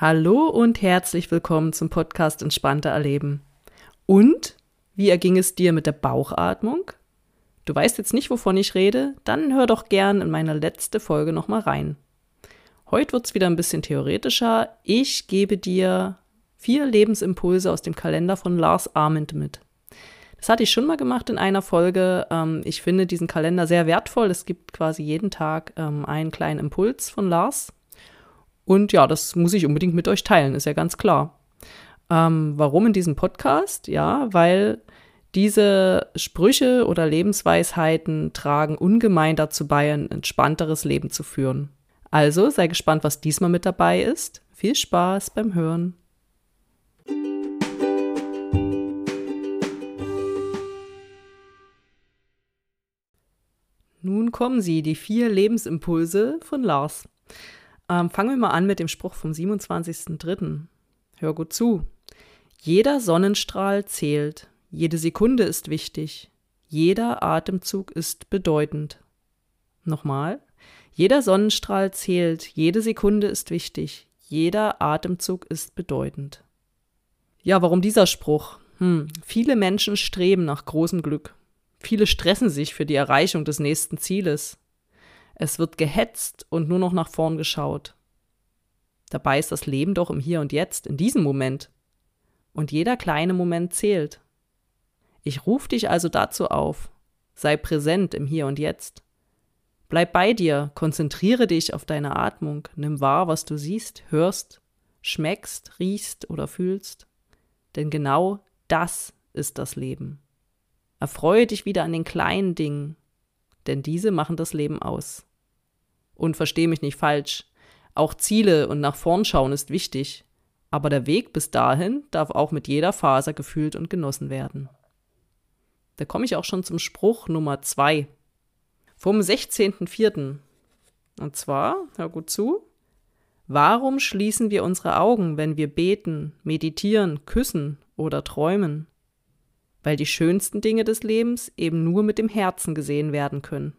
Hallo und herzlich willkommen zum Podcast Entspannter Erleben. Und wie erging es dir mit der Bauchatmung? Du weißt jetzt nicht, wovon ich rede? Dann hör doch gern in meine letzte Folge nochmal rein. Heute wird es wieder ein bisschen theoretischer. Ich gebe dir vier Lebensimpulse aus dem Kalender von Lars Arment mit. Das hatte ich schon mal gemacht in einer Folge. Ähm, ich finde diesen Kalender sehr wertvoll. Es gibt quasi jeden Tag ähm, einen kleinen Impuls von Lars. Und ja, das muss ich unbedingt mit euch teilen, ist ja ganz klar. Ähm, warum in diesem Podcast? Ja, weil diese Sprüche oder Lebensweisheiten tragen ungemein dazu bei, ein entspannteres Leben zu führen. Also sei gespannt, was diesmal mit dabei ist. Viel Spaß beim Hören. Nun kommen sie, die vier Lebensimpulse von Lars. Ähm, fangen wir mal an mit dem Spruch vom 27.03. Hör gut zu. Jeder Sonnenstrahl zählt, jede Sekunde ist wichtig, jeder Atemzug ist bedeutend. Nochmal. Jeder Sonnenstrahl zählt, jede Sekunde ist wichtig, jeder Atemzug ist bedeutend. Ja, warum dieser Spruch? Hm, viele Menschen streben nach großem Glück. Viele stressen sich für die Erreichung des nächsten Zieles. Es wird gehetzt und nur noch nach vorn geschaut. Dabei ist das Leben doch im Hier und Jetzt, in diesem Moment. Und jeder kleine Moment zählt. Ich rufe dich also dazu auf. Sei präsent im Hier und Jetzt. Bleib bei dir, konzentriere dich auf deine Atmung, nimm wahr, was du siehst, hörst, schmeckst, riechst oder fühlst. Denn genau das ist das Leben. Erfreue dich wieder an den kleinen Dingen, denn diese machen das Leben aus. Und verstehe mich nicht falsch, auch Ziele und nach vorn schauen ist wichtig, aber der Weg bis dahin darf auch mit jeder Faser gefühlt und genossen werden. Da komme ich auch schon zum Spruch Nummer zwei vom 16.04. Und zwar, hör gut zu, warum schließen wir unsere Augen, wenn wir beten, meditieren, küssen oder träumen? Weil die schönsten Dinge des Lebens eben nur mit dem Herzen gesehen werden können.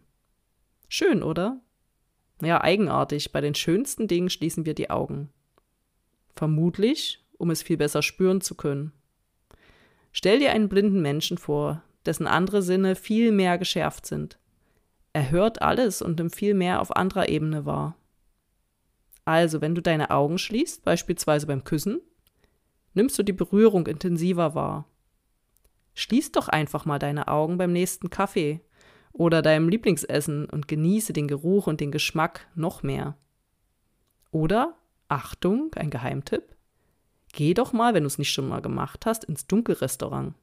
Schön, oder? Ja, eigenartig. Bei den schönsten Dingen schließen wir die Augen. Vermutlich, um es viel besser spüren zu können. Stell dir einen blinden Menschen vor, dessen andere Sinne viel mehr geschärft sind. Er hört alles und nimmt viel mehr auf anderer Ebene wahr. Also, wenn du deine Augen schließt, beispielsweise beim Küssen, nimmst du die Berührung intensiver wahr. Schließ doch einfach mal deine Augen beim nächsten Kaffee oder deinem Lieblingsessen und genieße den Geruch und den Geschmack noch mehr. Oder, Achtung, ein Geheimtipp, geh doch mal, wenn du es nicht schon mal gemacht hast, ins Dunkelrestaurant.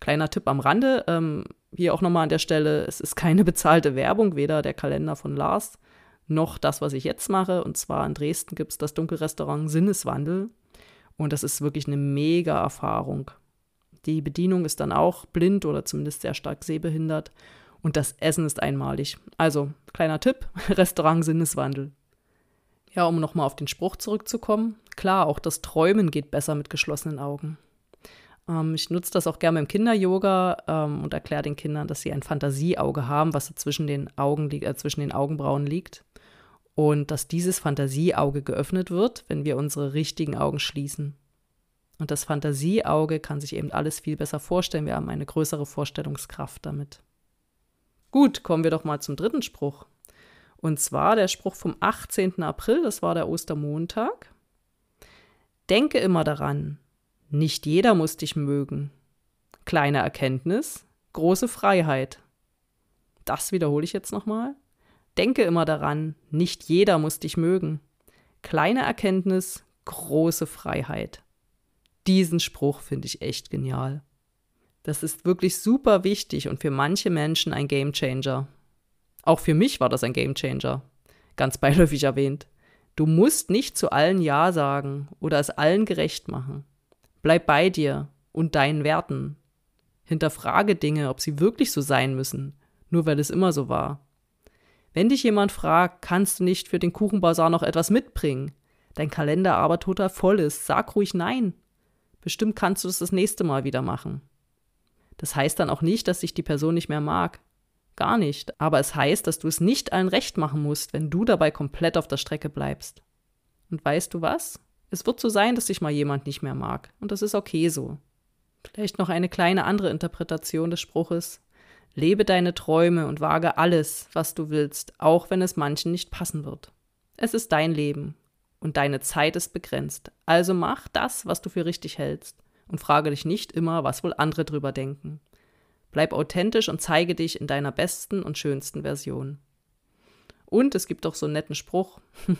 Kleiner Tipp am Rande, ähm, hier auch nochmal an der Stelle, es ist keine bezahlte Werbung, weder der Kalender von Lars noch das, was ich jetzt mache. Und zwar in Dresden gibt es das Dunkelrestaurant Sinneswandel. Und das ist wirklich eine mega Erfahrung. Die Bedienung ist dann auch blind oder zumindest sehr stark sehbehindert und das Essen ist einmalig. Also, kleiner Tipp, Restaurant Sinneswandel. Ja, um nochmal auf den Spruch zurückzukommen. Klar, auch das Träumen geht besser mit geschlossenen Augen. Ähm, ich nutze das auch gerne im Kinder-Yoga ähm, und erkläre den Kindern, dass sie ein Fantasieauge haben, was zwischen den, Augen äh, zwischen den Augenbrauen liegt. Und dass dieses Fantasieauge geöffnet wird, wenn wir unsere richtigen Augen schließen. Und das Fantasieauge kann sich eben alles viel besser vorstellen. Wir haben eine größere Vorstellungskraft damit. Gut, kommen wir doch mal zum dritten Spruch. Und zwar der Spruch vom 18. April, das war der Ostermontag. Denke immer daran, nicht jeder muss dich mögen. Kleine Erkenntnis, große Freiheit. Das wiederhole ich jetzt nochmal. Denke immer daran, nicht jeder muss dich mögen. Kleine Erkenntnis, große Freiheit. Diesen Spruch finde ich echt genial. Das ist wirklich super wichtig und für manche Menschen ein Game Changer. Auch für mich war das ein Gamechanger. Ganz beiläufig erwähnt. Du musst nicht zu allen Ja sagen oder es allen gerecht machen. Bleib bei dir und deinen Werten. Hinterfrage Dinge, ob sie wirklich so sein müssen, nur weil es immer so war. Wenn dich jemand fragt, kannst du nicht für den Kuchenbazar noch etwas mitbringen? Dein Kalender aber total voll ist, sag ruhig nein. Bestimmt kannst du es das nächste Mal wieder machen. Das heißt dann auch nicht, dass dich die Person nicht mehr mag. Gar nicht. Aber es heißt, dass du es nicht allen recht machen musst, wenn du dabei komplett auf der Strecke bleibst. Und weißt du was? Es wird so sein, dass dich mal jemand nicht mehr mag. Und das ist okay so. Vielleicht noch eine kleine andere Interpretation des Spruches. Lebe deine Träume und wage alles, was du willst, auch wenn es manchen nicht passen wird. Es ist dein Leben und deine Zeit ist begrenzt. Also mach das, was du für richtig hältst und frage dich nicht immer, was wohl andere drüber denken. Bleib authentisch und zeige dich in deiner besten und schönsten Version. Und es gibt auch so einen netten Spruch.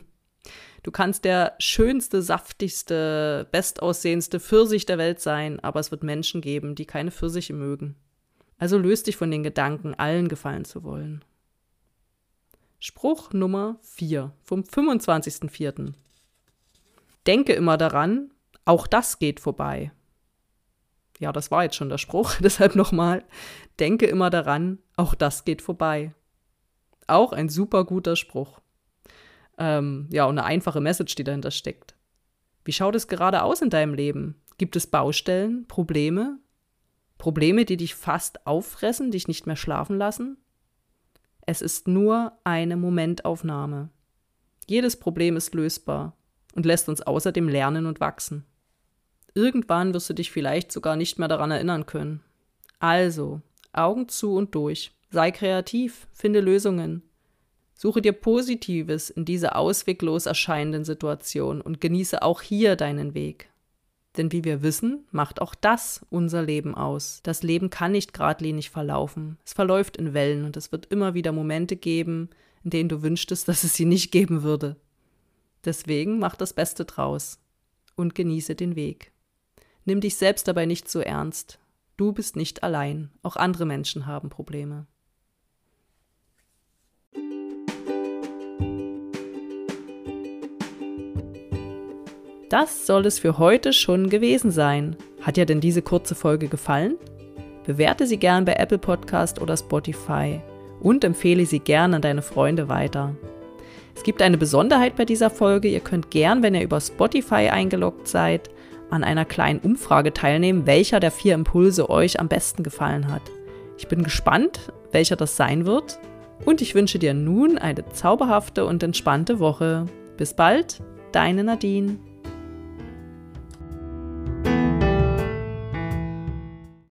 Du kannst der schönste, saftigste, bestaussehendste Pfirsich der Welt sein, aber es wird Menschen geben, die keine Pfirsiche mögen. Also löst dich von den Gedanken, allen gefallen zu wollen. Spruch Nummer 4 vom 25.04. Denke immer daran, auch das geht vorbei. Ja, das war jetzt schon der Spruch, deshalb nochmal. Denke immer daran, auch das geht vorbei. Auch ein super guter Spruch. Ähm, ja, und eine einfache Message, die dahinter steckt. Wie schaut es gerade aus in deinem Leben? Gibt es Baustellen, Probleme? Probleme, die dich fast auffressen, dich nicht mehr schlafen lassen? Es ist nur eine Momentaufnahme. Jedes Problem ist lösbar und lässt uns außerdem lernen und wachsen. Irgendwann wirst du dich vielleicht sogar nicht mehr daran erinnern können. Also, Augen zu und durch. Sei kreativ, finde Lösungen. Suche dir Positives in dieser ausweglos erscheinenden Situation und genieße auch hier deinen Weg. Denn wie wir wissen, macht auch das unser Leben aus. Das Leben kann nicht geradlinig verlaufen. Es verläuft in Wellen und es wird immer wieder Momente geben, in denen du wünschtest, dass es sie nicht geben würde. Deswegen mach das Beste draus und genieße den Weg. Nimm dich selbst dabei nicht so ernst. Du bist nicht allein. Auch andere Menschen haben Probleme. Das soll es für heute schon gewesen sein. Hat dir denn diese kurze Folge gefallen? Bewerte sie gern bei Apple Podcast oder Spotify und empfehle sie gern an deine Freunde weiter. Es gibt eine Besonderheit bei dieser Folge. Ihr könnt gern, wenn ihr über Spotify eingeloggt seid, an einer kleinen Umfrage teilnehmen, welcher der vier Impulse euch am besten gefallen hat. Ich bin gespannt, welcher das sein wird. Und ich wünsche dir nun eine zauberhafte und entspannte Woche. Bis bald, deine Nadine.